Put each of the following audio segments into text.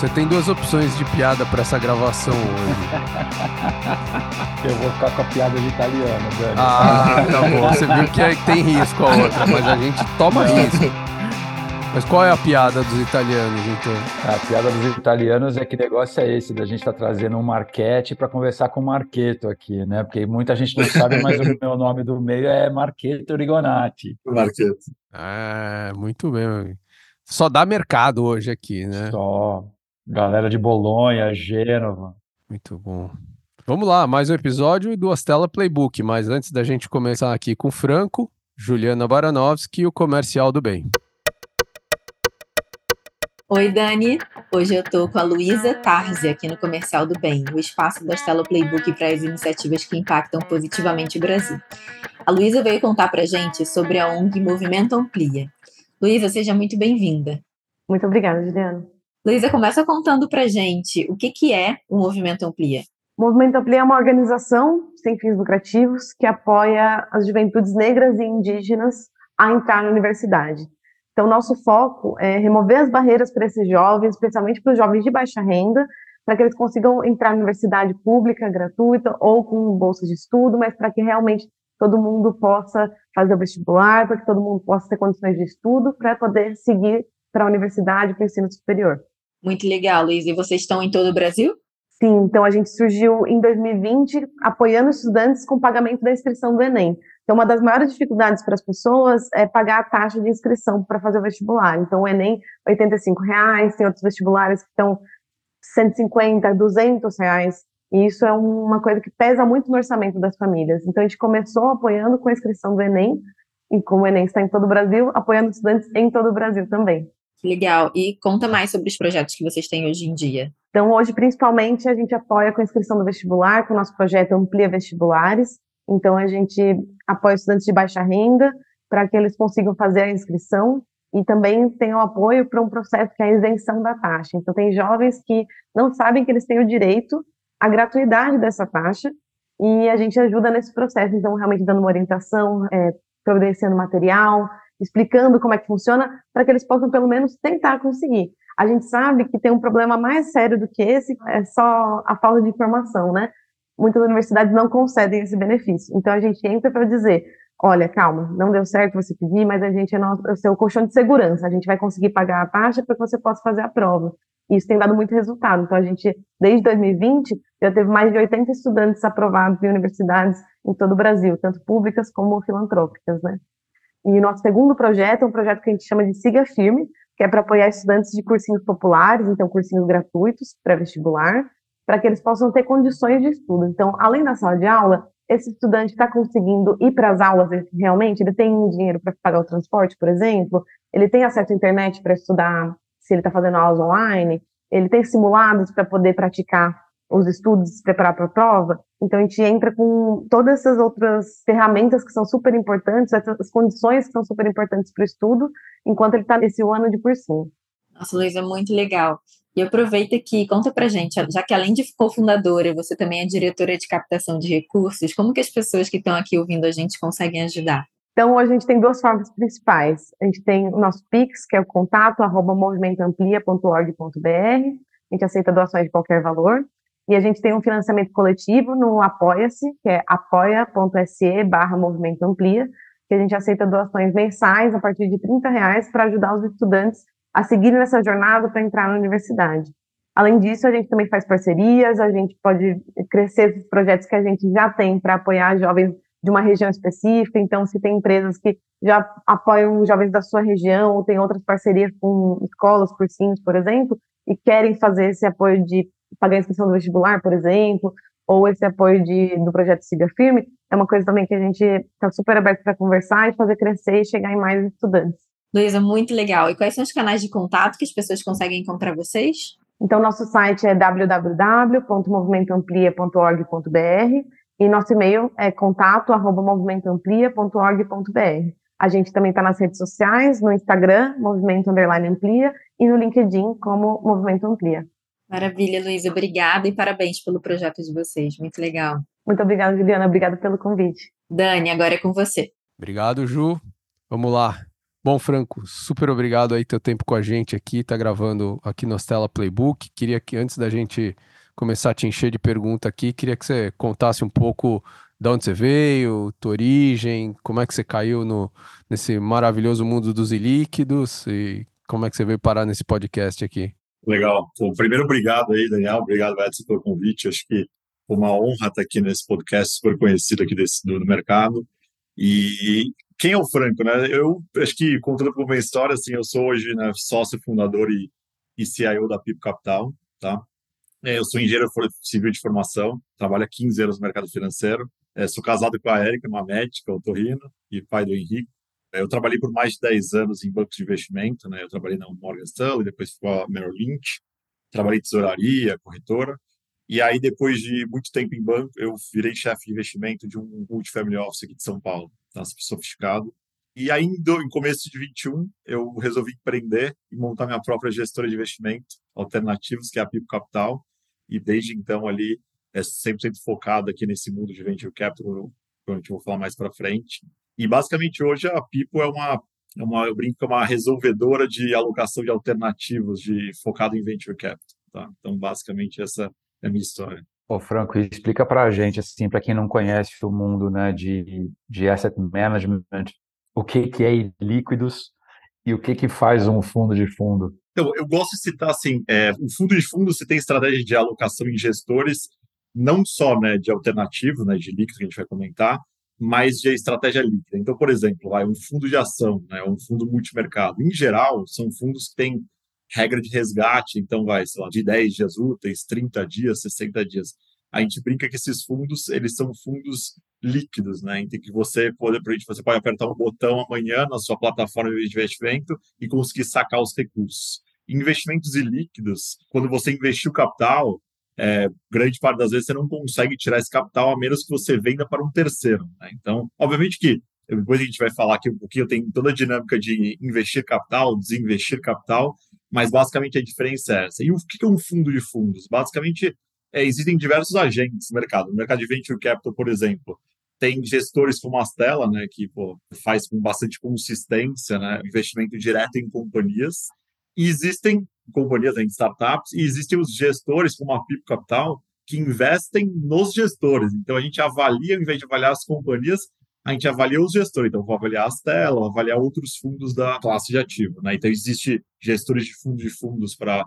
Você tem duas opções de piada para essa gravação hoje. Eu vou ficar com a piada de italiano, Dani. Ah, tá bom. Você viu que é- tem risco a outra, mas a gente toma risco. Mas qual é a piada dos italianos, então? A piada dos italianos é que negócio é esse, da gente estar trazendo um Marquete para conversar com o Marqueto aqui, né? Porque muita gente não sabe, mas o meu nome do meio é Marqueto Rigonati. Marqueto. É, muito bem. Só dá mercado hoje aqui, né? Só galera de Bolonha, Gênova. Muito bom. Vamos lá, mais um episódio do Astela Playbook. Mas antes da gente começar aqui com o Franco, Juliana Baranovski e o Comercial do Bem. Oi, Dani. Hoje eu tô com a Luísa Tarzi aqui no Comercial do Bem, o espaço da Stella Playbook para as iniciativas que impactam positivamente o Brasil. A Luísa veio contar pra gente sobre a ONG Movimento Amplia. Luísa, seja muito bem-vinda. Muito obrigada, Juliana. Luísa, começa contando pra gente o que, que é o Movimento Amplia. O Movimento Amplia é uma organização sem fins lucrativos que apoia as juventudes negras e indígenas a entrar na universidade. Então, nosso foco é remover as barreiras para esses jovens, especialmente para os jovens de baixa renda, para que eles consigam entrar na universidade pública, gratuita ou com bolsas de estudo, mas para que realmente todo mundo possa fazer o vestibular, para que todo mundo possa ter condições de estudo, para poder seguir para a universidade, para o ensino superior. Muito legal, Luísa. E vocês estão em todo o Brasil? Sim, então a gente surgiu em 2020 apoiando estudantes com pagamento da inscrição do Enem. Então, uma das maiores dificuldades para as pessoas é pagar a taxa de inscrição para fazer o vestibular. Então, o Enem, 85 reais, tem outros vestibulares que estão 150, 200 reais. E isso é uma coisa que pesa muito no orçamento das famílias. Então, a gente começou apoiando com a inscrição do Enem, e como o Enem está em todo o Brasil, apoiando estudantes em todo o Brasil também. Legal. E conta mais sobre os projetos que vocês têm hoje em dia. Então, hoje, principalmente, a gente apoia com a inscrição do vestibular, com o nosso projeto Amplia Vestibulares. Então, a gente apoia estudantes de baixa renda para que eles consigam fazer a inscrição e também tem o apoio para um processo que é a isenção da taxa. Então, tem jovens que não sabem que eles têm o direito à gratuidade dessa taxa e a gente ajuda nesse processo. Então, realmente dando uma orientação, é, providenciando material, explicando como é que funciona, para que eles possam, pelo menos, tentar conseguir. A gente sabe que tem um problema mais sério do que esse, é só a falta de informação, né? Muitas universidades não concedem esse benefício. Então, a gente entra para dizer, olha, calma, não deu certo você pedir, mas a gente é, nosso, é o seu colchão de segurança, a gente vai conseguir pagar a taxa para que você possa fazer a prova. E isso tem dado muito resultado. Então, a gente, desde 2020, já teve mais de 80 estudantes aprovados em universidades em todo o Brasil, tanto públicas como filantrópicas, né? E o nosso segundo projeto é um projeto que a gente chama de Siga Firme, que é para apoiar estudantes de cursinhos populares, então cursinhos gratuitos, pré-vestibular, para que eles possam ter condições de estudo. Então, além da sala de aula, esse estudante está conseguindo ir para as aulas realmente, ele tem dinheiro para pagar o transporte, por exemplo, ele tem acesso à internet para estudar, se ele está fazendo aulas online, ele tem simulados para poder praticar os estudos, se preparar para a prova. Então, a gente entra com todas essas outras ferramentas que são super importantes, essas condições que são super importantes para o estudo, enquanto ele está nesse ano de cursinho. Nossa, Luísa, é muito legal. E aproveita aqui, conta pra gente, já que além de cofundadora, você também é diretora de captação de recursos, como que as pessoas que estão aqui ouvindo a gente conseguem ajudar? Então, a gente tem duas formas principais. A gente tem o nosso Pix, que é o contato, arroba movimentoamplia.org.br. A gente aceita doações de qualquer valor. E a gente tem um financiamento coletivo no Apoia-se, que é apoia.se barra Movimento Amplia, que a gente aceita doações mensais a partir de 30 reais para ajudar os estudantes a seguirem nessa jornada para entrar na universidade. Além disso, a gente também faz parcerias, a gente pode crescer esses projetos que a gente já tem para apoiar jovens de uma região específica. Então, se tem empresas que já apoiam jovens da sua região, ou tem outras parcerias com escolas, cursinhos, por exemplo, e querem fazer esse apoio de pagar a inscrição do vestibular, por exemplo, ou esse apoio de, do projeto Siga Firme, é uma coisa também que a gente está super aberto para conversar e fazer crescer e chegar em mais estudantes. Luísa, muito legal. E quais são os canais de contato que as pessoas conseguem encontrar vocês? Então, nosso site é www.movimentoamplia.org.br e nosso e-mail é contato@movimentoamplia.org.br. A gente também está nas redes sociais, no Instagram, Movimento Underline Amplia, e no LinkedIn como Movimento Amplia. Maravilha, Luísa. Obrigada e parabéns pelo projeto de vocês. Muito legal. Muito obrigada, Juliana. Obrigada pelo convite. Dani, agora é com você. Obrigado, Ju. Vamos lá. Bom, Franco, super obrigado aí teu tempo com a gente aqui, tá gravando aqui no Stella Playbook. Queria que antes da gente começar a te encher de pergunta aqui, queria que você contasse um pouco de onde você veio, tua origem, como é que você caiu no, nesse maravilhoso mundo dos ilíquidos e como é que você veio parar nesse podcast aqui. Legal. Primeiro, obrigado aí, Daniel. Obrigado, Edson, pelo convite. Acho que foi uma honra estar aqui nesse podcast super conhecido aqui desse, do, do mercado. E quem é o Franco, né? Eu acho que, contando por uma história, assim, eu sou hoje né, sócio fundador e, e CIO da Pipo Capital, tá? É, eu sou engenheiro civil de formação, trabalho há 15 anos no mercado financeiro. É, sou casado com a Érica, uma médica, otorrino, e pai do Henrique. Eu trabalhei por mais de 10 anos em bancos de investimento, né? Eu trabalhei na Morgan Stanley, depois fui a Merrill Lynch, trabalhei tesouraria, corretora. E aí, depois de muito tempo em banco, eu virei chefe de investimento de um multifamily office aqui de São Paulo tá? sofisticado. E aí, em começo de 21, eu resolvi empreender e montar minha própria gestora de investimento alternativos, que é a Pipo Capital. E desde então, ali, é 100% focado aqui nesse mundo de venture capital, que a gente vou falar mais para frente. E basicamente hoje a Pipo é uma, é uma, eu brinco, é uma resolvedora de alocação de alternativos, de focado em venture capital. Tá? Então, basicamente, essa é a minha história. Ô, Franco, explica para a gente, assim, para quem não conhece o mundo né, de, de asset management, o que, que é líquidos e o que, que faz um fundo de fundo. Então, eu gosto de citar assim, é, o fundo de fundo você tem estratégia de alocação em gestores, não só né, de alternativos, né, de líquidos que a gente vai comentar, mas de estratégia líquida. Então, por exemplo, vai um fundo de ação, né, um fundo multimercado. Em geral, são fundos que têm regra de resgate, então vai, sei lá, de 10 dias úteis, 30 dias, 60 dias. A gente brinca que esses fundos, eles são fundos líquidos, né? Em que você pode, você pode apertar um botão amanhã na sua plataforma de investimento e conseguir sacar os recursos. Investimentos ilíquidos, quando você investiu capital, é, grande parte das vezes você não consegue tirar esse capital a menos que você venda para um terceiro. Né? Então, obviamente que depois a gente vai falar aqui um pouquinho, tem toda a dinâmica de investir capital, desinvestir capital, mas basicamente a diferença é essa. E o que é um fundo de fundos? Basicamente, é, existem diversos agentes no mercado. No mercado de venture capital, por exemplo, tem gestores como a Stella, né, que pô, faz com bastante consistência né, investimento direto em companhias. E existem companhias em startups e existem os gestores como a Pipo Capital que investem nos gestores. Então a gente avalia, ao invés de avaliar as companhias, a gente avalia os gestores. Então, vou avaliar a Stella, vou avaliar outros fundos da classe de ativo. Né? Então, existe gestores de fundos de fundos para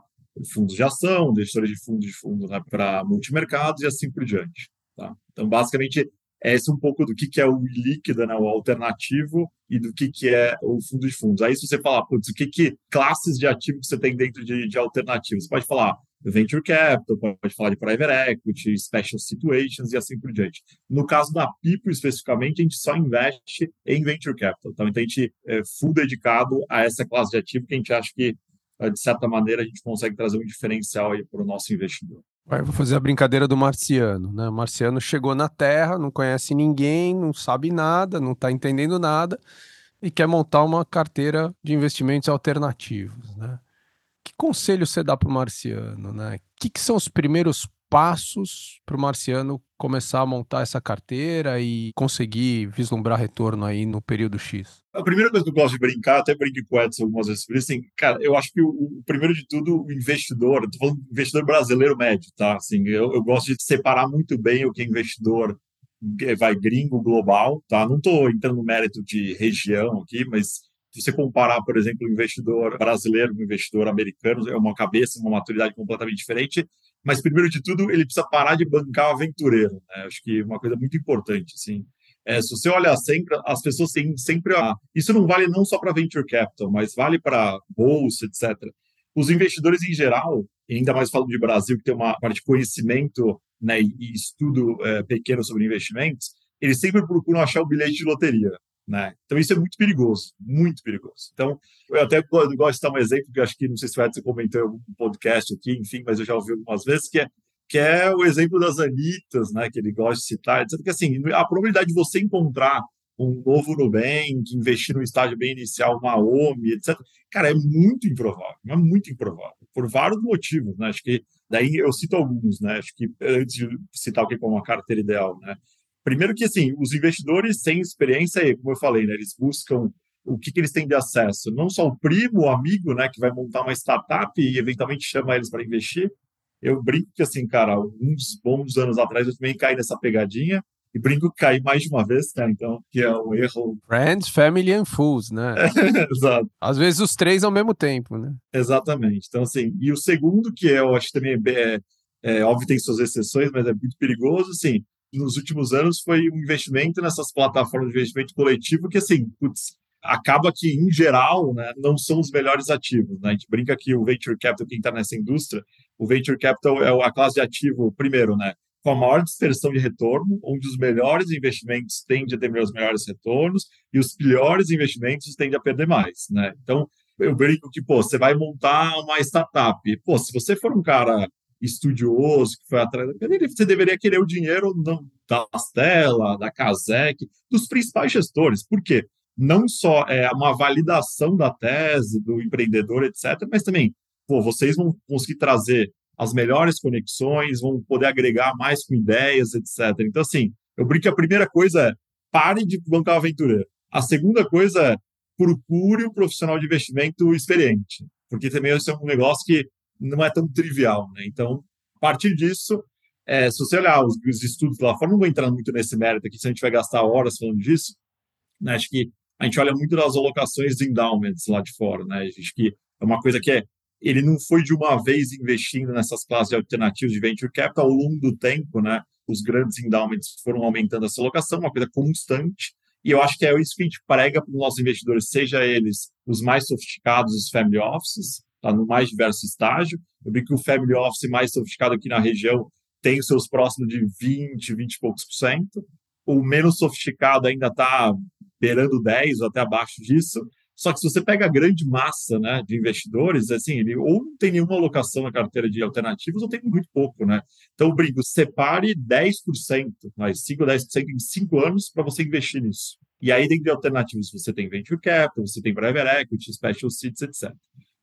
fundos de ação, gestores de fundos de fundos né, para multimercados e assim por diante. Tá? Então, basicamente, é esse um pouco do que, que é o líquido, né, o alternativo, e do que, que é o fundo de fundos. Aí, se você falar, putz, o que, que classes de ativos você tem dentro de, de alternativos, você pode falar venture capital, pode falar de private equity, special situations e assim por diante. No caso da Pipo, especificamente, a gente só investe em venture capital. Então, então a gente é full dedicado a essa classe de ativo que a gente acha que, eh, de certa maneira, a gente consegue trazer um diferencial para o nosso investidor. Eu vou fazer a brincadeira do marciano, né? O marciano chegou na Terra, não conhece ninguém, não sabe nada, não está entendendo nada e quer montar uma carteira de investimentos alternativos, né? Que conselho você dá para o marciano, né? O que, que são os primeiros passos para o marciano começar a montar essa carteira e conseguir vislumbrar retorno aí no período X? A primeira coisa que eu gosto de brincar, até brinco com o Edson algumas vezes assim, cara, eu acho que o, o primeiro de tudo, o investidor, estou falando investidor brasileiro médio, tá? Assim, eu, eu gosto de separar muito bem o que é investidor vai gringo global, tá? Não estou entrando no mérito de região aqui, mas se você comparar, por exemplo, o investidor brasileiro com o investidor americano, é uma cabeça, uma maturidade completamente diferente. Mas, primeiro de tudo, ele precisa parar de bancar o aventureiro. Né? Acho que é uma coisa muito importante. Assim. É, se você olhar sempre, as pessoas têm sempre. Isso não vale não só para venture capital, mas vale para bolsa, etc. Os investidores em geral, ainda mais falando de Brasil, que tem uma parte de conhecimento né, e estudo é, pequeno sobre investimentos, eles sempre procuram achar o bilhete de loteria. Né? Então isso é muito perigoso, muito perigoso. Então eu até gosto de dar um exemplo que acho que não sei se você comentou em algum podcast aqui, enfim, mas eu já ouvi algumas vezes que é que é o exemplo das Anitas, né, que ele gosta de citar, etc. Que assim, a probabilidade de você encontrar um novo Nubank, investir no estágio bem inicial, uma OMI, etc. Cara, é muito improvável, é muito improvável, por vários motivos, né? Acho que daí eu cito alguns, né? Acho que antes de citar o que é uma carteira ideal, né? Primeiro que, assim, os investidores sem experiência, como eu falei, né, eles buscam o que, que eles têm de acesso? Não só o primo, o amigo, né, que vai montar uma startup e eventualmente chama eles para investir. Eu brinco que, assim, cara, alguns bons anos atrás eu também caí nessa pegadinha e brinco que caí mais de uma vez, né? Então, que é um erro. Friends, family and fools, né? Exato. Às vezes os três ao mesmo tempo, né? Exatamente. Então, assim, e o segundo, que eu acho também é, é óbvio tem suas exceções, mas é muito perigoso, assim, nos últimos anos foi um investimento nessas plataformas de investimento coletivo que, assim, putz, acaba que, em geral, né, não são os melhores ativos. Né? A gente brinca que o Venture Capital, quem está nessa indústria, o Venture Capital é a classe de ativo, primeiro, né, com a maior dispersão de retorno, onde os melhores investimentos tendem a ter os melhores retornos e os piores investimentos tendem a perder mais. Né? Então, eu brinco que, pô, você vai montar uma startup. Pô, se você for um cara estudioso que foi atrás você deveria querer o dinheiro da Stella, da Casec, dos principais gestores. Por quê? Não só é uma validação da tese do empreendedor, etc., mas também, pô, vocês vão conseguir trazer as melhores conexões, vão poder agregar mais com ideias, etc. Então, assim, eu brinco que a primeira coisa é pare de bancar aventureiro. A segunda coisa é procure um profissional de investimento experiente, porque também esse é um negócio que não é tão trivial, né? Então, a partir disso, é, se você olhar os, os, estudos lá fora, não vou entrar muito nesse mérito aqui, se a gente vai gastar horas falando disso, né? Acho que a gente olha muito nas alocações de endowments lá de fora, né? Acho que é uma coisa que é ele não foi de uma vez investindo nessas classes de alternativos de venture capital ao longo do tempo, né? Os grandes endowments foram aumentando essa alocação, uma coisa constante. E eu acho que é isso que a gente prega para os nossos investidores, seja eles os mais sofisticados, os family offices, tá no mais diverso estágio. Eu vi que o family office mais sofisticado aqui na região tem os seus próximos de 20, 20 e poucos por cento. O menos sofisticado ainda está beirando 10 ou até abaixo disso. Só que se você pega a grande massa né, de investidores, assim, ele ou não tem nenhuma alocação na carteira de alternativos ou tem muito pouco, né? Então, eu brinco, separe 10%, mais 5 ou 10% em 5 anos para você investir nisso. E aí, dentro de alternativos, você tem Venture Capital, você tem Private Equity, Special Seeds, etc.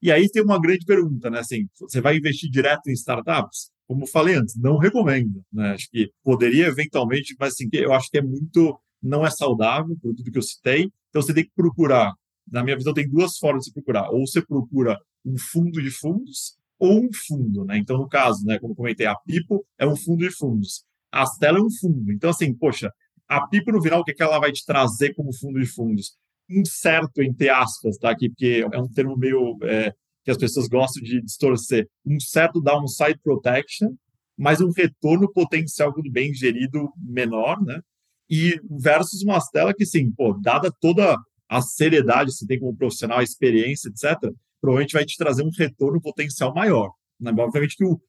E aí tem uma grande pergunta, né? Assim, você vai investir direto em startups? Como falei antes, não recomendo, né? Acho que poderia eventualmente, mas assim, eu acho que é muito, não é saudável, por tudo que eu citei. Então, você tem que procurar na minha visão, tem duas formas de procurar. Ou você procura um fundo de fundos ou um fundo, né? Então, no caso, né, como comentei, a Pipo é um fundo de fundos. A Stella é um fundo. Então, assim, poxa, a Pipo, no final, o que, é que ela vai te trazer como fundo de fundos? Incerto, entre aspas, tá? Aqui, porque é um termo meio é, que as pessoas gostam de distorcer. Um certo downside protection, mas um retorno potencial, quando bem gerido, menor, né? E versus uma Stella que, sim, pô, dada toda a seriedade, se tem como profissional, a experiência, etc., provavelmente vai te trazer um retorno potencial maior. Né? Obviamente que o,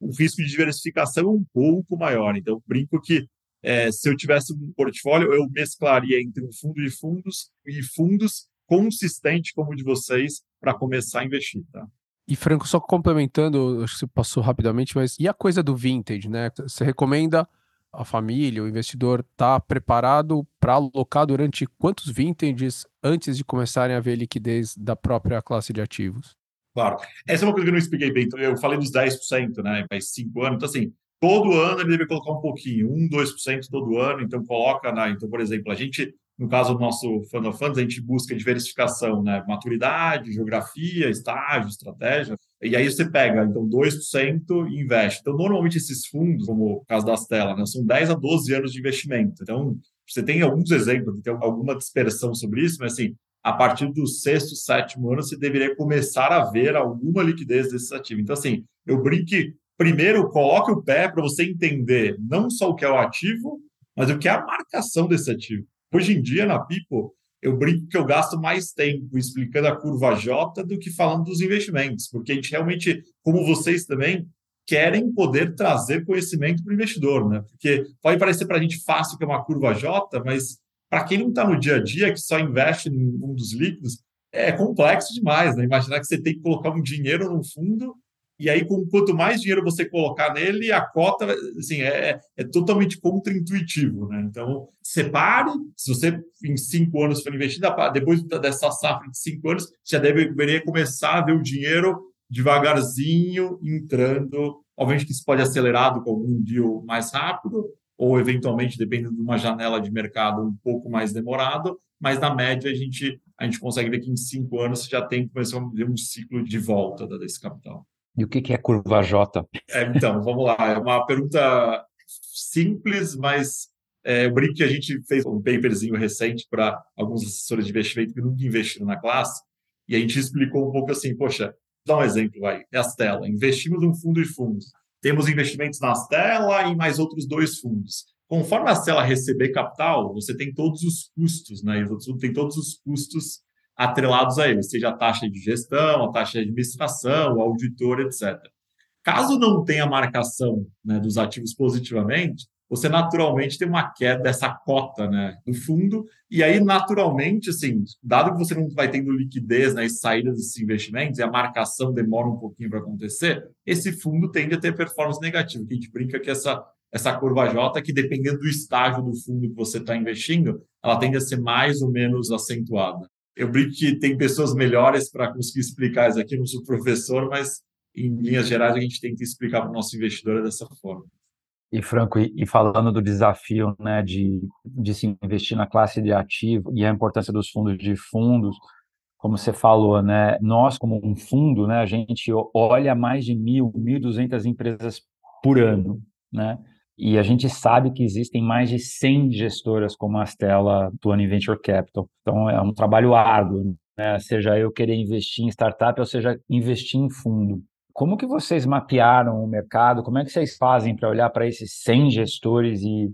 o risco de diversificação é um pouco maior. Então, brinco que é, se eu tivesse um portfólio, eu mesclaria entre um fundo de fundos e fundos consistente como o de vocês para começar a investir. Tá? E Franco, só complementando, acho que você passou rapidamente, mas e a coisa do vintage, né? Você recomenda a família, o investidor está preparado para alocar durante quantos vintages antes de começarem a ver liquidez da própria classe de ativos? Claro. Essa é uma coisa que eu não expliquei bem. Então, eu falei dos 10%, né? Faz cinco anos. Então, assim, todo ano ele deve colocar um pouquinho, 1, 2% todo ano. Então, coloca na. Então, por exemplo, a gente, no caso do nosso Fund of Funds, a gente busca diversificação, né? Maturidade, geografia, estágio, estratégia. E aí você pega, então, 2% e investe. Então, normalmente esses fundos, como o caso da Stella, né, são 10 a 12 anos de investimento. Então, você tem alguns exemplos, tem alguma dispersão sobre isso, mas assim, a partir do sexto, sétimo ano, você deveria começar a ver alguma liquidez desses ativos. Então, assim, eu brinco primeiro coloque o pé para você entender não só o que é o ativo, mas o que é a marcação desse ativo. Hoje em dia, na Pipo, eu brinco que eu gasto mais tempo explicando a curva J do que falando dos investimentos, porque a gente realmente, como vocês também, querem poder trazer conhecimento para o investidor, né? Porque pode parecer para a gente fácil que é uma curva J, mas para quem não está no dia a dia, que só investe em fundos líquidos, é complexo demais, né? Imaginar que você tem que colocar um dinheiro no fundo e aí, com quanto mais dinheiro você colocar nele, a cota assim, é, é totalmente contra-intuitivo. Né? Então, separe. Se você, em cinco anos, for investir, depois dessa safra de cinco anos, já deveria começar a ver o dinheiro devagarzinho entrando. Obviamente que isso pode ser acelerado com algum deal mais rápido, ou eventualmente, dependendo de uma janela de mercado um pouco mais demorado, mas na média a gente a gente consegue ver que em cinco anos você já tem começar a ver um ciclo de volta desse capital. E o que é curva J? É, então, vamos lá. É uma pergunta simples, mas é, eu brinco que a gente fez um paperzinho recente para alguns assessores de investimento que nunca investiram na classe, e a gente explicou um pouco assim, poxa, dá um exemplo, vai, é a Stella. Investimos um fundo de fundos. Temos investimentos na Stella e mais outros dois fundos. Conforme a Stella receber capital, você tem todos os custos, né? Tem todos os custos atrelados a ele, seja a taxa de gestão, a taxa de administração, o auditor, etc. Caso não tenha marcação né, dos ativos positivamente, você naturalmente tem uma queda dessa cota né, do fundo, e aí, naturalmente, assim, dado que você não vai tendo liquidez né, e saída desses investimentos, e a marcação demora um pouquinho para acontecer, esse fundo tende a ter performance negativa, que a gente brinca que essa, essa curva J, que dependendo do estágio do fundo que você está investindo, ela tende a ser mais ou menos acentuada. Eu brinco que tem pessoas melhores para conseguir explicar isso aqui, eu não sou professor, mas em linhas gerais a gente tenta explicar para o nosso investidor dessa forma. E Franco, e falando do desafio né, de, de se investir na classe de ativo e a importância dos fundos de fundos, como você falou, né, nós como um fundo, né, a gente olha mais de mil, mil duzentas empresas por ano, né, e a gente sabe que existem mais de 100 gestoras como a Stella atuando em Venture Capital. Então, é um trabalho árduo, né? seja eu querer investir em startup ou seja investir em fundo. Como que vocês mapearam o mercado? Como é que vocês fazem para olhar para esses 100 gestores e,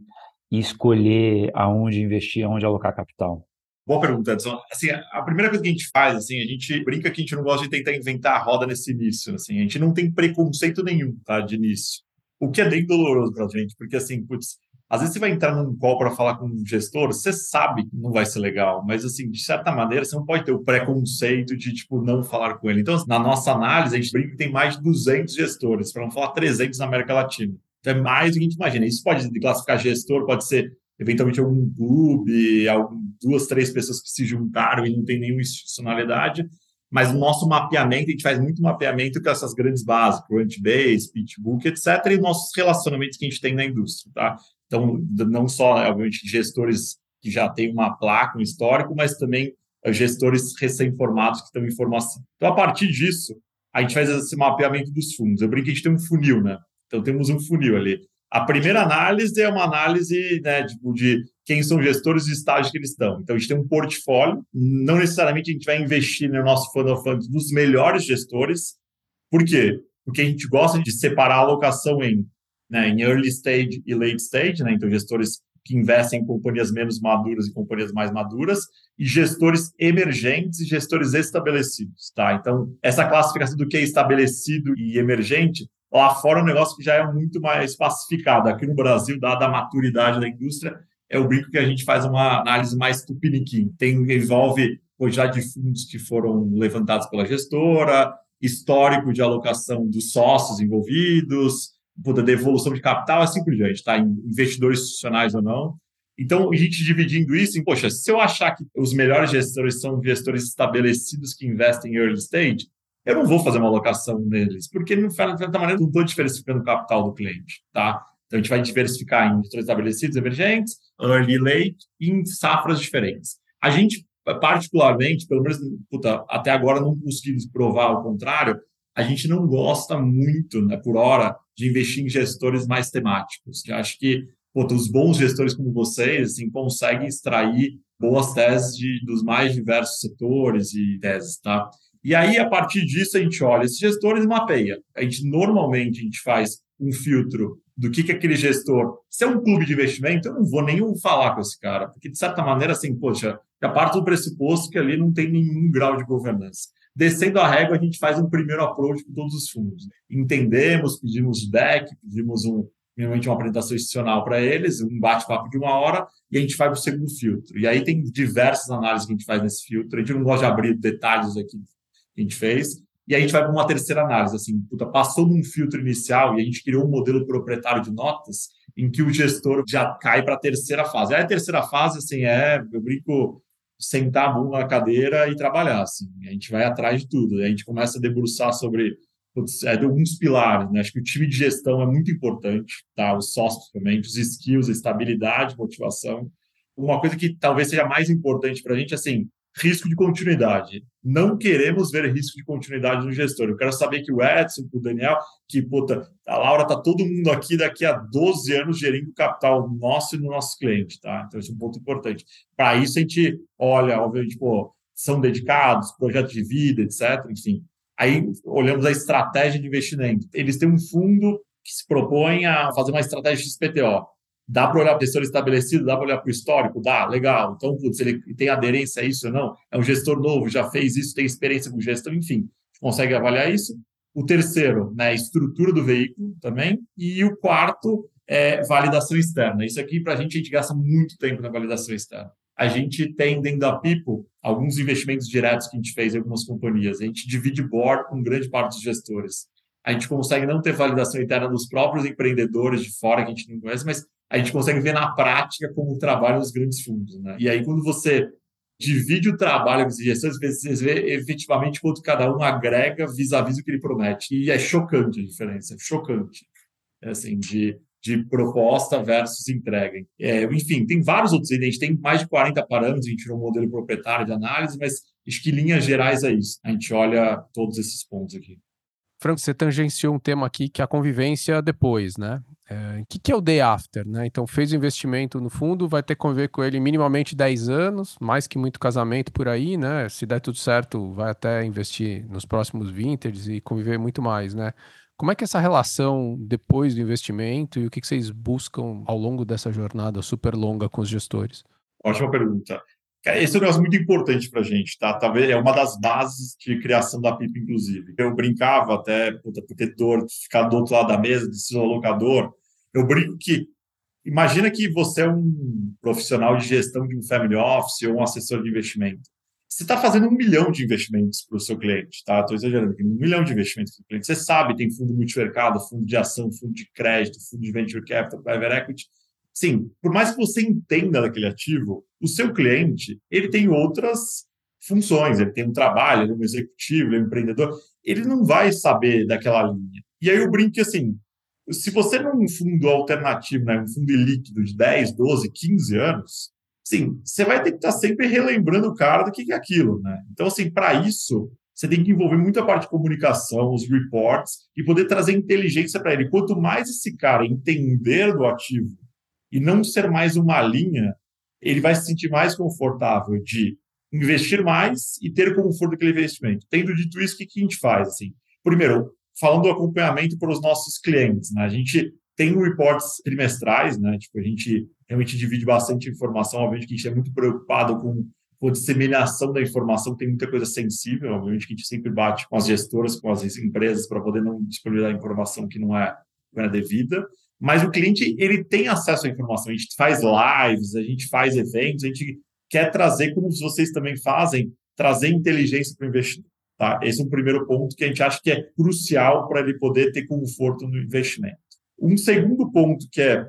e escolher aonde investir, aonde alocar capital? Boa pergunta, Edson. Assim, a primeira coisa que a gente faz, assim, a gente brinca que a gente não gosta de tentar inventar a roda nesse início. Assim, a gente não tem preconceito nenhum, tá, de início. O que é bem doloroso para a gente, porque assim, putz, às vezes você vai entrar num call para falar com um gestor, você sabe que não vai ser legal, mas assim, de certa maneira, você não pode ter o preconceito de, tipo, não falar com ele. Então, na nossa análise, a gente brinca que tem mais de 200 gestores, para não falar 300 na América Latina. Então, é mais do que a gente imagina. Isso pode classificar gestor, pode ser eventualmente algum clube, algum, duas, três pessoas que se juntaram e não tem nenhuma institucionalidade, mas o nosso mapeamento, a gente faz muito mapeamento com essas grandes bases, Crunchbase, PitchBook, etc., e os nossos relacionamentos que a gente tem na indústria, tá? Então, não só, obviamente, gestores que já têm uma placa, um histórico, mas também eh, gestores recém-formados que estão em formação. Então, a partir disso, a gente faz esse mapeamento dos fundos. Eu brinco que a gente tem um funil, né? Então, temos um funil ali. A primeira análise é uma análise né, tipo, de quem são gestores e estágios que eles estão. Então, a gente tem um portfólio, não necessariamente a gente vai investir no nosso fund of funds dos melhores gestores. Por quê? Porque a gente gosta de separar a alocação em, né, em early stage e late stage, né? então gestores que investem em companhias menos maduras e companhias mais maduras, e gestores emergentes e gestores estabelecidos. Tá? Então, essa classificação do que é estabelecido e emergente Lá fora é um negócio que já é muito mais pacificado. Aqui no Brasil, dada a maturidade da indústria, é o brinco que a gente faz uma análise mais tupiniquim. Tem, envolve quantidade de fundos que foram levantados pela gestora, histórico de alocação dos sócios envolvidos, puta, devolução de capital, assim por diante, tá? Investidores institucionais ou não. Então, a gente dividindo isso em, poxa, se eu achar que os melhores gestores são gestores estabelecidos que investem em early stage, eu não vou fazer uma alocação neles, porque, de certa maneira, não estou diversificando o capital do cliente, tá? Então, a gente vai diversificar em gestores estabelecidos, emergentes, early late, em safras diferentes. A gente, particularmente, pelo menos puta, até agora não conseguimos provar o contrário, a gente não gosta muito, né, por hora, de investir em gestores mais temáticos, que acho que puta, os bons gestores como vocês assim, conseguem extrair boas teses de, dos mais diversos setores e teses, tá? E aí, a partir disso, a gente olha esses gestores e mapeia. A gente, normalmente, a gente faz um filtro do que, que aquele gestor... Se é um clube de investimento, eu não vou nem falar com esse cara, porque, de certa maneira, assim, poxa, a parte do pressuposto que ali não tem nenhum grau de governança. Descendo a régua, a gente faz um primeiro approach com todos os fundos. Entendemos, pedimos deck, pedimos um, minimamente uma apresentação institucional para eles, um bate-papo de uma hora, e a gente faz o segundo filtro. E aí tem diversas análises que a gente faz nesse filtro. A gente não gosta de abrir detalhes aqui que a gente fez. E a gente vai para uma terceira análise, assim, puta, passou num filtro inicial e a gente criou um modelo proprietário de notas em que o gestor já cai para a terceira fase. Aí a terceira fase, assim, é, eu brinco, sentar a bunda na cadeira e trabalhar, assim. A gente vai atrás de tudo. A gente começa a debruçar sobre putz, é, de alguns pilares, né? Acho que o time de gestão é muito importante, tá? Os sócios também, os skills, a estabilidade, motivação. Uma coisa que talvez seja mais importante para a gente, assim, risco de continuidade. Não queremos ver risco de continuidade no gestor. Eu quero saber que o Edson, o Daniel, que puta, a Laura tá todo mundo aqui daqui a 12 anos gerindo capital nosso e do nosso cliente, tá? Então, esse é um ponto importante. Para isso, a gente olha, obviamente, tipo, são dedicados, projetos de vida, etc. Enfim. Aí olhamos a estratégia de investimento. Eles têm um fundo que se propõe a fazer uma estratégia XPTO. Dá para olhar para o gestor estabelecido, dá para olhar para o histórico? Dá, legal. Então, putz, ele tem aderência a isso ou não? É um gestor novo, já fez isso, tem experiência com gestão, enfim, consegue avaliar isso. O terceiro, né, estrutura do veículo também. E o quarto é validação externa. Isso aqui, para a gente, a gente gasta muito tempo na validação externa. A gente tem dentro da Pipo alguns investimentos diretos que a gente fez em algumas companhias. A gente divide board com grande parte dos gestores. A gente consegue não ter validação interna dos próprios empreendedores de fora que a gente não conhece, mas a gente consegue ver na prática como trabalham os grandes fundos. Né? E aí, quando você divide o trabalho com esses gestores, você vê efetivamente quanto cada um agrega vis-à-vis o que ele promete. E é chocante a diferença, chocante. É assim, de, de proposta versus entrega. É, enfim, tem vários outros, a gente tem mais de 40 parâmetros, a gente tirou um modelo proprietário de análise, mas acho que linhas gerais é isso. A gente olha todos esses pontos aqui. Franco, você tangenciou um tema aqui que é a convivência depois, né? É, o que, que é o day after, né? Então, fez o investimento no fundo, vai ter que conviver com ele minimamente 10 anos, mais que muito casamento por aí, né? Se der tudo certo, vai até investir nos próximos vintages e conviver muito mais, né? Como é que é essa relação depois do investimento e o que, que vocês buscam ao longo dessa jornada super longa com os gestores? Ótima pergunta. Esse é um negócio muito importante para a gente, tá? Talvez é uma das bases de criação da PIP, inclusive. Eu brincava até, puta, porque dor, ficar do outro lado da mesa, de ser locador. Eu brinco que, imagina que você é um profissional de gestão de um family office ou um assessor de investimento. Você está fazendo um milhão de investimentos para o seu cliente, tá? Estou exagerando aqui, um milhão de investimentos para o cliente. Você sabe, tem fundo multimercado, fundo de ação, fundo de crédito, fundo de venture capital, private equity Sim, por mais que você entenda daquele ativo, o seu cliente ele tem outras funções, ele tem um trabalho, ele é um executivo, ele é um empreendedor, ele não vai saber daquela linha. E aí eu brinco assim, se você num fundo alternativo, né, um fundo líquido de 10, 12, 15 anos, sim, você vai ter que estar sempre relembrando o cara do que é aquilo, né? Então assim, para isso, você tem que envolver muita parte de comunicação, os reports e poder trazer inteligência para ele. Quanto mais esse cara entender do ativo e não ser mais uma linha, ele vai se sentir mais confortável de investir mais e ter conforto daquele investimento. Tendo dito isso, o que, a gente faz? Assim? Primeiro, falando do acompanhamento para os nossos clientes, né? a gente tem reports trimestrais, né? Tipo, a gente realmente divide bastante informação, obviamente que a gente é muito preocupado com, com a disseminação da informação, tem muita coisa sensível, obviamente que a gente sempre bate com as gestoras, com as empresas, para poder não disponibilizar informação que não é, não é devida mas o cliente ele tem acesso à informação. A gente faz lives, a gente faz eventos, a gente quer trazer, como vocês também fazem, trazer inteligência para o investidor. Tá? Esse é um primeiro ponto que a gente acha que é crucial para ele poder ter conforto no investimento. Um segundo ponto que é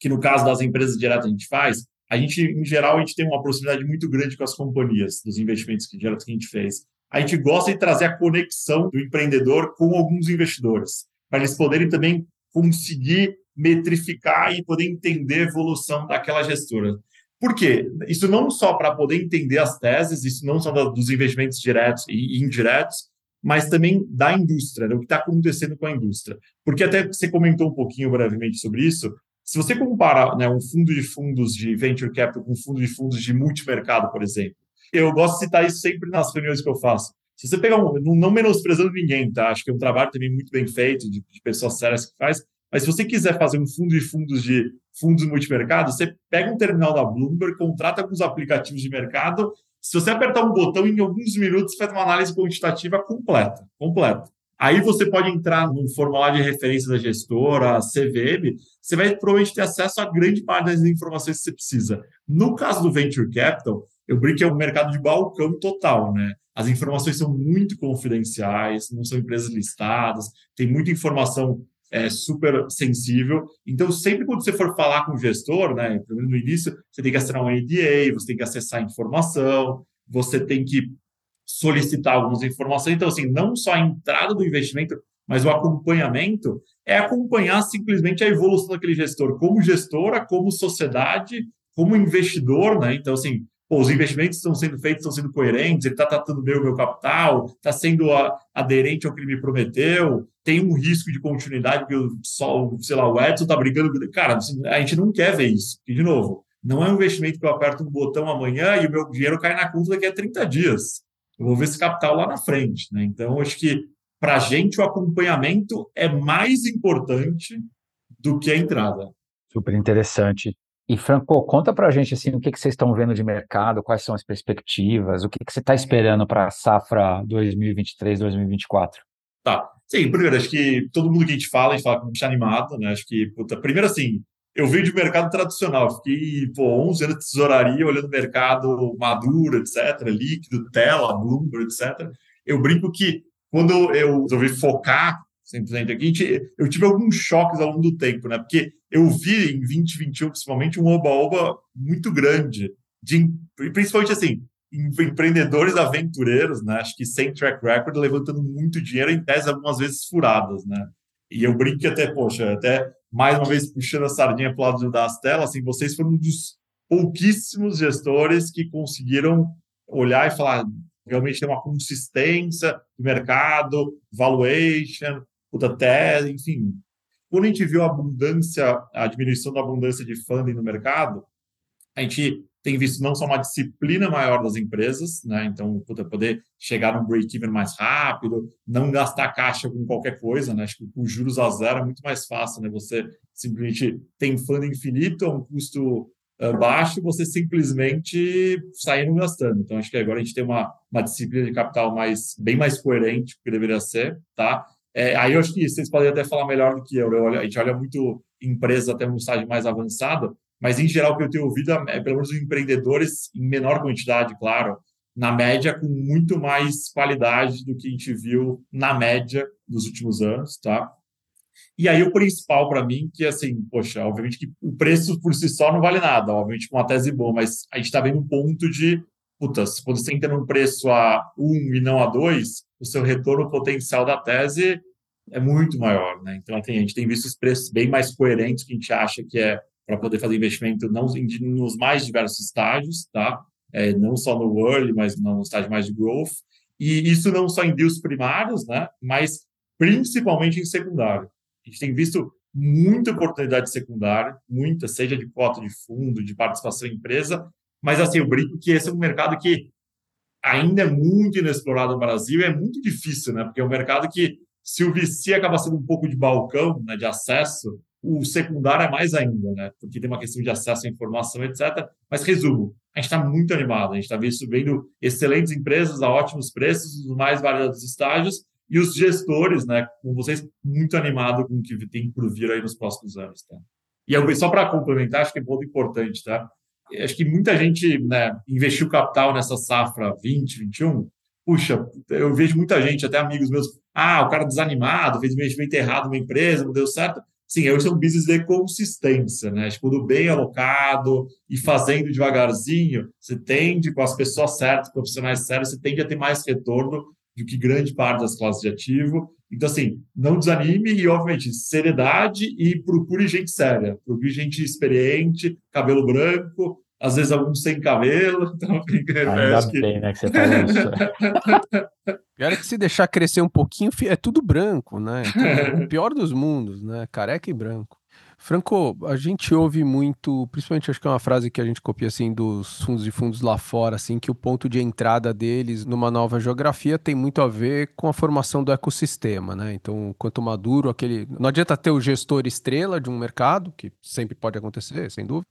que no caso das empresas diretas a gente faz, a gente em geral a gente tem uma proximidade muito grande com as companhias dos investimentos que diretos que a gente fez. A gente gosta de trazer a conexão do empreendedor com alguns investidores, para eles poderem também conseguir metrificar e poder entender a evolução daquela gestora. Por quê? Isso não só para poder entender as teses, isso não só dos investimentos diretos e indiretos, mas também da indústria, né? o que está acontecendo com a indústria. Porque até você comentou um pouquinho brevemente sobre isso. Se você compara né, um fundo de fundos de venture capital com um fundo de fundos de multimercado, por exemplo, eu gosto de citar isso sempre nas reuniões que eu faço. Se você pegar um, não menosprezando ninguém, tá? Acho que é um trabalho também muito bem feito de, de pessoas sérias que faz, mas se você quiser fazer um fundo de fundos de fundos multimercado, você pega um terminal da Bloomberg, contrata alguns aplicativos de mercado. Se você apertar um botão, em alguns minutos, faz uma análise quantitativa completa. completa. Aí você pode entrar no formulário de referência da gestora, CVM, você vai provavelmente ter acesso a grande parte das informações que você precisa. No caso do Venture Capital, eu brinco que é um mercado de balcão total, né? As informações são muito confidenciais, não são empresas listadas, tem muita informação é, super sensível. Então, sempre quando você for falar com o gestor, né, pelo menos no início, você tem que assinar um NDA, você tem que acessar informação, você tem que solicitar algumas informações. Então, assim, não só a entrada do investimento, mas o acompanhamento é acompanhar simplesmente a evolução daquele gestor, como gestora, como sociedade, como investidor, né? Então, assim, pô, os investimentos estão sendo feitos, estão sendo coerentes, ele está tratando bem o meu capital, está sendo a, aderente ao que ele me prometeu, tem um risco de continuidade, porque o, só, sei lá, o Edson está brigando. Cara, assim, a gente não quer ver isso. E, de novo, não é um investimento que eu aperto um botão amanhã e o meu dinheiro cai na conta daqui a 30 dias. Eu vou ver esse capital lá na frente. Né? Então, acho que para a gente o acompanhamento é mais importante do que a entrada. Super interessante. E, Franco, conta para a gente assim, o que, que vocês estão vendo de mercado, quais são as perspectivas, o que, que você está esperando para a safra 2023-2024? Tá. Sim, primeiro, acho que todo mundo que a gente fala, a gente fala com gente animado, né? Acho que, puta, primeiro assim, eu venho de mercado tradicional, fiquei, pô, 11 anos de tesouraria, olhando mercado maduro, etc., líquido, tela, Bloomberg, etc. Eu brinco que quando eu resolvi focar 100% aqui, eu tive alguns choques ao longo do tempo, né? Porque eu vi em 2021, principalmente, um oba-oba muito grande, de, principalmente assim, empreendedores aventureiros, né? Acho que sem track record, levantando muito dinheiro em tese algumas vezes furadas, né? E eu brinco até, poxa, até mais uma vez puxando a sardinha para o lado das telas, assim, vocês foram um dos pouquíssimos gestores que conseguiram olhar e falar, realmente tem uma consistência do mercado, valuation, puta tese, enfim. Quando a gente viu a abundância, a diminuição da abundância de funding no mercado, a gente tem visto não só uma disciplina maior das empresas, né? Então, puta, poder chegar num break-even mais rápido, não gastar caixa com qualquer coisa, né? Acho que com juros a zero é muito mais fácil, né? Você simplesmente tem fundo infinito a um custo uh, baixo, você simplesmente saindo gastando. Então, acho que agora a gente tem uma, uma disciplina de capital mais bem mais coerente do que deveria ser, tá? É, aí eu acho que vocês podem até falar melhor do que eu. eu olho, a gente olha muito empresas até um estágio mais avançado, mas em geral o que eu tenho ouvido é, pelo menos empreendedores em menor quantidade, claro, na média com muito mais qualidade do que a gente viu na média dos últimos anos, tá? E aí o principal para mim que assim, poxa, obviamente que o preço por si só não vale nada, obviamente com uma tese boa, mas a gente está vendo um ponto de putas, quando você entra num preço a um e não a dois, o seu retorno potencial da tese é muito maior, né? Então, assim, a gente tem visto os preços bem mais coerentes que a gente acha que é para poder fazer investimento não nos mais diversos estágios, tá? É, não só no early, mas no estágio mais de growth. E isso não só em deals primários, né? Mas principalmente em secundário. A gente tem visto muita oportunidade secundária, muita, seja de cota de fundo, de participação em empresa, mas, assim, eu brinco que esse é um mercado que ainda é muito inexplorado no Brasil e é muito difícil, né? Porque é um mercado que, se o VC acaba sendo um pouco de balcão, né, de acesso, o secundário é mais ainda, né? Porque tem uma questão de acesso à informação, etc. Mas, resumo, a gente está muito animado. A gente está vendo excelentes empresas a ótimos preços, nos mais variados estágios, e os gestores, né, com vocês, muito animado com o que tem por vir aí nos próximos anos, tá? E eu, só para complementar, acho que é um ponto importante, tá? Acho que muita gente né, investiu capital nessa safra 20, 21. Puxa, eu vejo muita gente, até amigos meus, ah, o cara desanimado, fez investimento errado numa empresa, não deu certo. Sim, esse é um business de consistência, né? Quando bem alocado e fazendo devagarzinho, você tende, com as pessoas certas, profissionais sérios, você tende a ter mais retorno do que grande parte das classes de ativo. Então, assim, não desanime e, obviamente, seriedade e procure gente séria. Procure gente experiente, cabelo branco, às vezes alguns sem cabelo. Então, Ainda que... bem, né, que você falou isso. Pior é que se deixar crescer um pouquinho, é tudo branco, né? Então, o pior dos mundos, né? Careca e branco. Franco, a gente ouve muito, principalmente acho que é uma frase que a gente copia assim dos fundos de fundos lá fora, assim, que o ponto de entrada deles numa nova geografia tem muito a ver com a formação do ecossistema, né? Então, quanto maduro aquele, não adianta ter o gestor estrela de um mercado, que sempre pode acontecer, sem dúvida,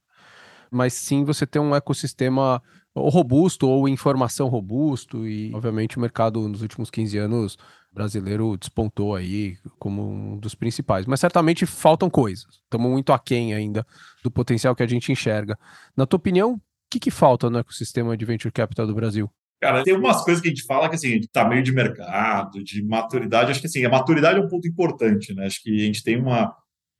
mas sim você ter um ecossistema robusto ou informação robusto e, obviamente, o mercado nos últimos 15 anos brasileiro despontou aí como um dos principais. Mas certamente faltam coisas. Estamos muito aquém ainda do potencial que a gente enxerga. Na tua opinião, o que, que falta no ecossistema de venture capital do Brasil? Cara, tem umas coisas que a gente fala que assim, de tamanho de mercado, de maturidade. Acho que assim, a maturidade é um ponto importante, né? Acho que a gente tem uma,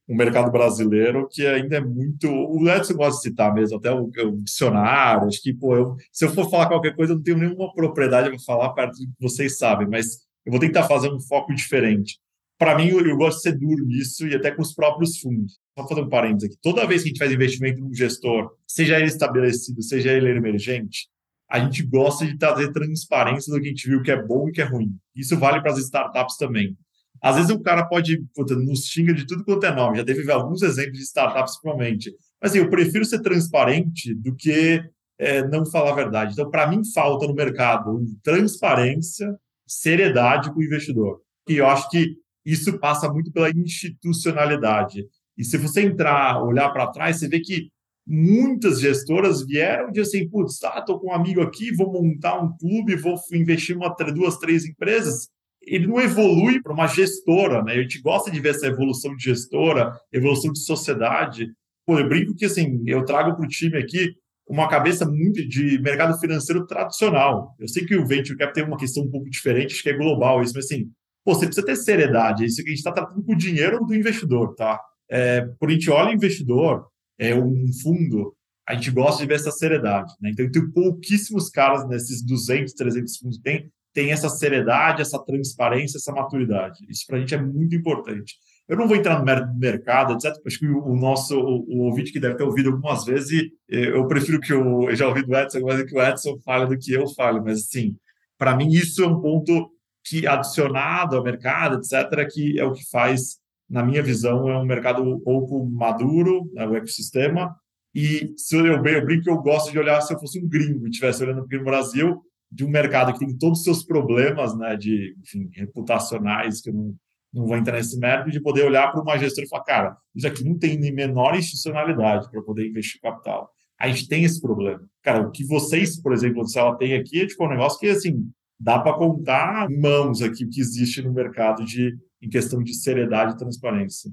um mercado brasileiro que ainda é muito. O Edson gosta de citar mesmo, até o, o dicionário. Acho que, pô, eu, se eu for falar qualquer coisa, eu não tenho nenhuma propriedade para falar perto do que vocês sabem, mas eu vou tentar fazer um foco diferente. Para mim, eu, eu, gosto de ser duro nisso e até com os próprios fundos. Só fazer um parênteses aqui. Toda vez que a gente faz investimento num gestor, seja ele estabelecido, seja ele emergente, a gente gosta de trazer transparência do que a gente viu que é bom e que é ruim. Isso vale para as startups também. Às vezes o cara pode, puta, nos xinga de tudo quanto é nome. Já teve alguns exemplos de startups, provavelmente. Mas assim, eu prefiro ser transparente do que é, não falar a verdade. Então, para mim, falta no mercado transparência, seriedade com o investidor. E eu acho que isso passa muito pela institucionalidade. E se você entrar, olhar para trás, você vê que muitas gestoras vieram de assim, putz, tá, tô com um amigo aqui, vou montar um clube, vou investir uma, duas, três empresas. Ele não evolui para uma gestora, né? A gente gosta de ver essa evolução de gestora, evolução de sociedade. Pô, eu brinco que assim, eu trago para o time aqui uma cabeça muito de mercado financeiro tradicional. Eu sei que o venture cap tem uma questão um pouco diferente, acho que é global isso, mas assim, pô, você precisa ter seriedade. Isso que a gente está tratando com o dinheiro do investidor, tá? É, por a gente olha investidor, é um fundo, a gente gosta de ver essa seriedade. Né? Então, tem pouquíssimos caras nesses 200, 300 fundos que tem, tem essa seriedade, essa transparência, essa maturidade. Isso para a gente é muito importante. Eu não vou entrar no mercado, etc. Acho que o, nosso o, o, ouvinte que deve ter ouvido algumas vezes, eu prefiro que o, eu já ouvi do Edson, mas que o Edson fale do que eu fale. Mas, assim, para mim, isso é um ponto que, adicionado ao mercado, etc., que é o que faz na minha visão, é um mercado pouco maduro, né, o ecossistema. E se eu, eu brinco eu gosto de olhar se eu fosse um gringo e estivesse olhando aqui no Brasil, de um mercado que tem todos os seus problemas né, de enfim, reputacionais, que eu não, não vou entrar nesse mérito, de poder olhar para uma gestora e falar, cara, isso aqui não tem nem menor institucionalidade para poder investir capital. A gente tem esse problema. Cara, o que vocês, por exemplo, se ela tem aqui, é tipo um negócio que, assim, dá para contar mãos aqui o que existe no mercado de em questão de seriedade e transparência.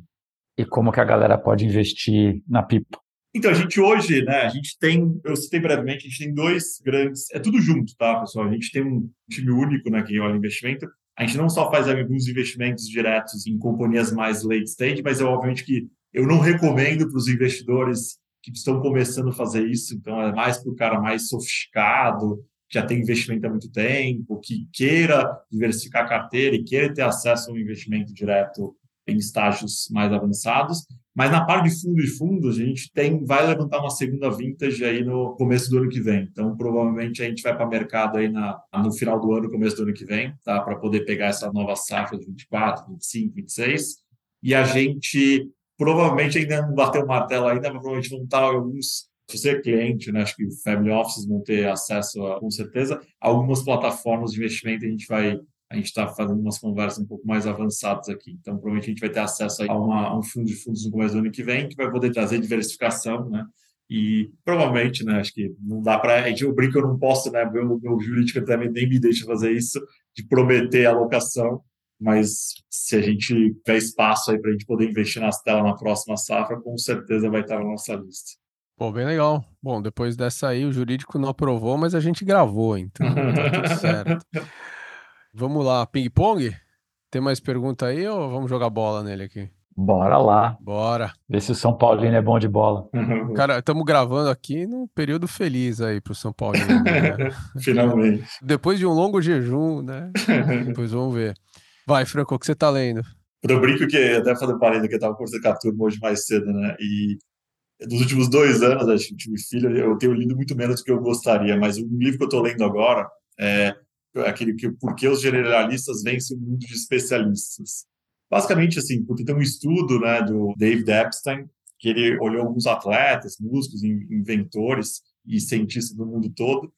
E como que a galera pode investir na Pipo? Então, a gente hoje, né, a gente tem, eu citei brevemente, a gente tem dois grandes, é tudo junto, tá, pessoal? A gente tem um time único, né, que olha investimento. A gente não só faz alguns investimentos diretos em companhias mais late stage, mas é obviamente que eu não recomendo para os investidores que estão começando a fazer isso, então é mais para o cara mais sofisticado, já tem investimento há muito tempo, que queira diversificar a carteira e queira ter acesso a um investimento direto em estágios mais avançados. Mas na parte de fundo de fundos, a gente tem, vai levantar uma segunda vintage aí no começo do ano que vem. Então, provavelmente a gente vai para o mercado aí na, no final do ano, começo do ano que vem, tá? Para poder pegar essa nova safra de 24, 25, 26. E a gente provavelmente ainda não bateu o martelo ainda, mas provavelmente vão estar alguns se você é cliente, né, acho que family offices vão ter acesso, a, com certeza, algumas plataformas de investimento a gente vai a gente está fazendo umas conversas um pouco mais avançadas aqui. Então, provavelmente a gente vai ter acesso a, uma, a, um fundo de fundos no começo do ano que vem, que vai poder trazer diversificação, né? E provavelmente, né? Acho que não dá para. A gente, eu brinco, eu não posso, né? Meu, meu jurídico também nem me deixa fazer isso, de prometer alocação, mas se a gente tiver espaço aí para a gente poder investir nas telas na próxima safra, com certeza vai estar na nossa lista. Pô, bem legal. Bom, depois dessa aí, o jurídico não aprovou, mas a gente gravou, então tá tudo certo. Vamos lá, ping-pong? Tem mais pergunta aí ou vamos jogar bola nele aqui? Bora lá. Bora. Ver se o São Paulino é bom de bola. Cara, estamos gravando aqui num período feliz aí pro São Paulino. Né? Finalmente. Depois de um longo jejum, né? Depois vamos ver. Vai, Franco, o que você tá lendo? Eu brinco que, até falando parede que eu tava conversando com a turma hoje mais cedo, né? E dos últimos dois anos, acho que tive filho, eu tenho lido muito menos do que eu gostaria, mas o livro que eu estou lendo agora é aquele que Por que os generalistas vencem o mundo de especialistas. Basicamente, assim, porque tem um estudo né, do David Epstein, que ele olhou alguns atletas, músicos, inventores e cientistas do mundo todo,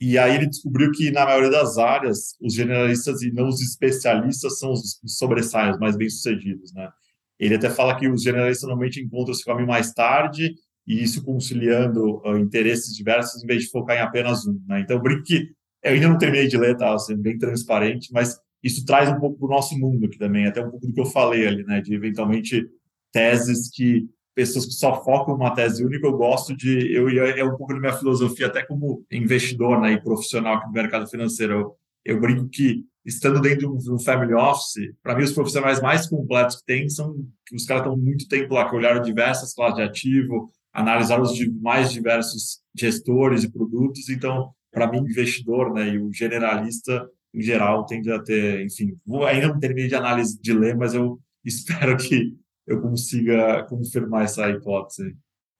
e aí ele descobriu que, na maioria das áreas, os generalistas e não os especialistas são os sobressaios mais bem-sucedidos, né? Ele até fala que os generalistas normalmente encontram esse caminho mais tarde, e isso conciliando uh, interesses diversos, em vez de focar em apenas um. Né? Então, eu brinco que eu ainda não terminei de ler, tá? Sendo bem transparente, mas isso traz um pouco para o nosso mundo aqui também, até um pouco do que eu falei ali, né? De eventualmente teses que pessoas que só focam uma tese única, eu gosto de. Eu, é um pouco da minha filosofia, até como investidor né, e profissional aqui do mercado financeiro. Eu, eu brinco que estando dentro de um family office, para mim os profissionais mais completos que tem são que os caras estão muito tempo lá, que olharam diversas classes de ativo, analisaram os mais diversos gestores e produtos. Então, para mim, investidor né, e o generalista, em geral, tende a ter, enfim, vou, ainda não terminei de análise de ler, mas eu espero que eu consiga confirmar essa hipótese.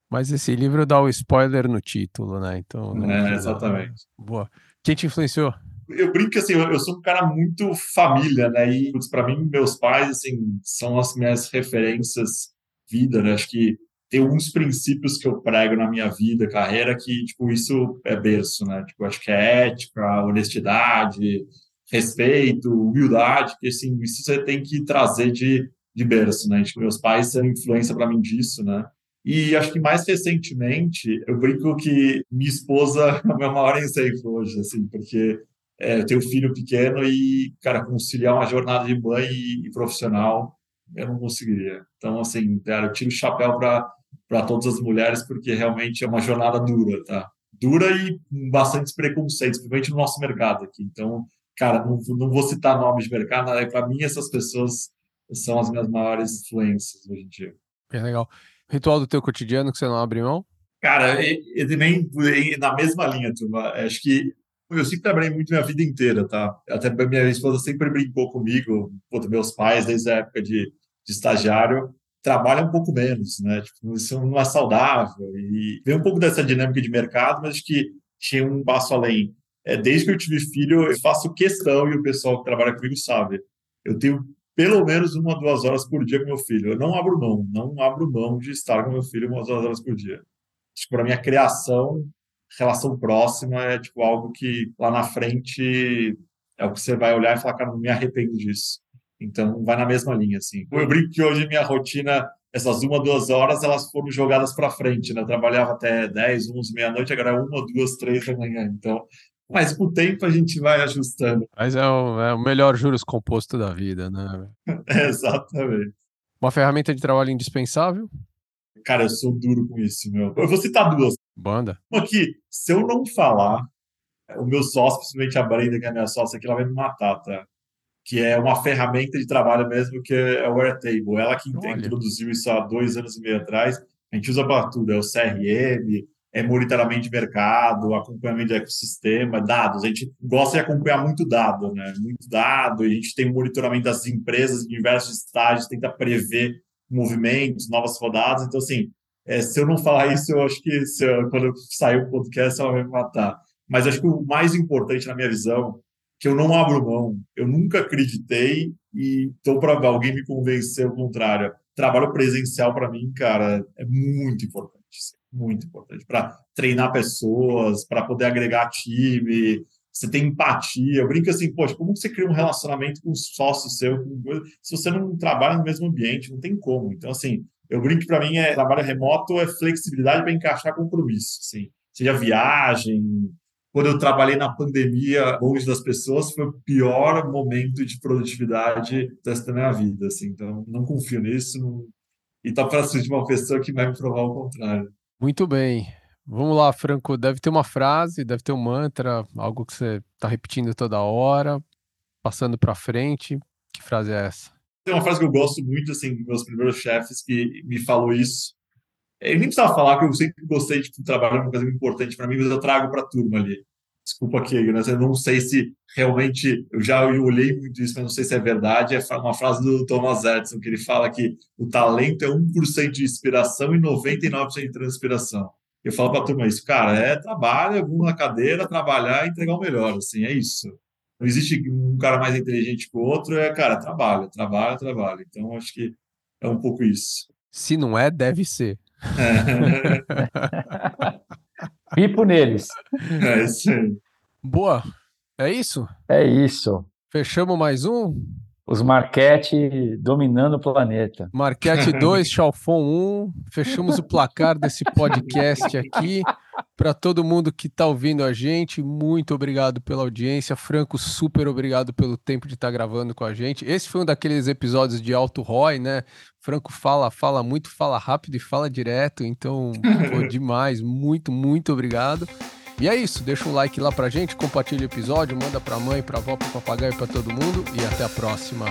Mas esse livro dá o spoiler no título, né? Então. É, exatamente. Boa. Quem te influenciou? Eu brinco que assim, eu sou um cara muito família, né? E para mim, meus pais assim são as minhas referências vida, né? Acho que tem alguns princípios que eu prego na minha vida, carreira, que tipo isso é berço, né? Tipo, acho que é ética, honestidade, respeito, humildade, que assim, isso você tem que trazer de, de berço, né? Tipo, meus pais são influência para mim disso, né? E acho que mais recentemente, eu brinco que minha esposa é o meu maior exemplo hoje, assim, porque é, eu tenho um filho pequeno e, cara, conciliar uma jornada de mãe e, e profissional, eu não conseguiria. Então, assim, cara, eu tiro o chapéu para todas as mulheres, porque realmente é uma jornada dura, tá? Dura e com bastantes preconceitos, principalmente no nosso mercado aqui. Então, cara, não, não vou citar nomes de mercado, para mim essas pessoas são as minhas maiores influências hoje em dia. Bem legal. Ritual do teu cotidiano que você não abre mão? Cara, ele nem na mesma linha, turma. Acho que eu sempre trabalhei muito minha vida inteira, tá? Até minha esposa sempre brincou comigo, pô, meus pais, desde a época de, de estagiário, trabalham um pouco menos, né? Tipo, isso não é saudável. E vem um pouco dessa dinâmica de mercado, mas que tinha um passo além. É, desde que eu tive filho, eu faço questão, e o pessoal que trabalha comigo sabe, eu tenho pelo menos uma, duas horas por dia com meu filho. Eu não abro mão, não abro mão de estar com meu filho umas duas horas por dia. Tipo, para minha criação, relação próxima é tipo algo que lá na frente é o que você vai olhar e falar, cara, não me arrependo disso. Então, vai na mesma linha, assim. Eu brinco que hoje minha rotina, essas uma, duas horas, elas foram jogadas para frente, né? Eu trabalhava até 10, 11, meia-noite, agora é uma, duas, três da manhã. Então, mas com o tempo a gente vai ajustando. Mas é o, é o melhor juros composto da vida, né? Exatamente. Uma ferramenta de trabalho indispensável? Cara, eu sou duro com isso, meu. Eu vou citar duas. Banda. Uma que, se eu não falar, o meu sócio, principalmente a Brenda, que é a minha sócia aqui, ela vai me matar, tá? Que é uma ferramenta de trabalho mesmo, que é o Airtable. Ela que Olha. introduziu isso há dois anos e meio atrás. A gente usa para tudo, é o CRM, é monitoramento de mercado, acompanhamento de ecossistema, dados. A gente gosta de acompanhar muito dado, né? Muito dado. A gente tem monitoramento das empresas em diversos estágios, tenta prever movimentos, novas rodadas. Então, assim, é, se eu não falar isso, eu acho que eu, quando eu sair o podcast, ela vai me matar. Mas acho que o mais importante na minha visão, que eu não abro mão, eu nunca acreditei e estou para alguém me convencer o contrário. Trabalho presencial para mim, cara, é muito importante muito importante para treinar pessoas, para poder agregar time. Você tem empatia. Eu brinco assim, poxa, como você cria um relacionamento com um sócio seu? Se você não trabalha no mesmo ambiente, não tem como. Então, assim, eu brinco para mim é trabalho remoto é flexibilidade para encaixar compromisso, assim. Seja viagem. Quando eu trabalhei na pandemia, longe das pessoas, foi o pior momento de produtividade dessa minha vida, assim. Então, não confio nisso. Não... E tá para de uma pessoa que vai me provar o contrário. Muito bem. Vamos lá, Franco. Deve ter uma frase, deve ter um mantra, algo que você está repetindo toda hora, passando para frente. Que frase é essa? Tem uma frase que eu gosto muito, assim, dos meus primeiros chefes que me falou isso. Ele nem precisava falar que eu sempre gostei de trabalhar uma coisa muito importante para mim, mas eu trago para a turma ali. Desculpa aqui, né? eu não sei se realmente, eu já olhei muito isso, mas não sei se é verdade. É uma frase do Thomas Edison, que ele fala que o talento é 1% de inspiração e 99% de transpiração. Eu falo para a turma isso, cara, é trabalho, na cadeira, trabalhar e entregar o melhor, assim, é isso. Não existe um cara mais inteligente que o outro, é, cara, trabalha, trabalha, trabalha. Então, acho que é um pouco isso. Se não é, deve ser. Pipo neles. É isso aí. Boa. É isso? É isso. Fechamos mais um? Os Marquete dominando o planeta. Marquete 2, Chalfon 1. Fechamos o placar desse podcast aqui. Para todo mundo que está ouvindo a gente, muito obrigado pela audiência. Franco, super obrigado pelo tempo de estar tá gravando com a gente. Esse foi um daqueles episódios de Alto Roy, né? Franco fala, fala muito, fala rápido e fala direto. Então, pô, demais. Muito, muito obrigado. E é isso, deixa um like lá pra gente, compartilha o episódio, manda pra mãe, pra avó, pro papagaio, pra todo mundo e até a próxima.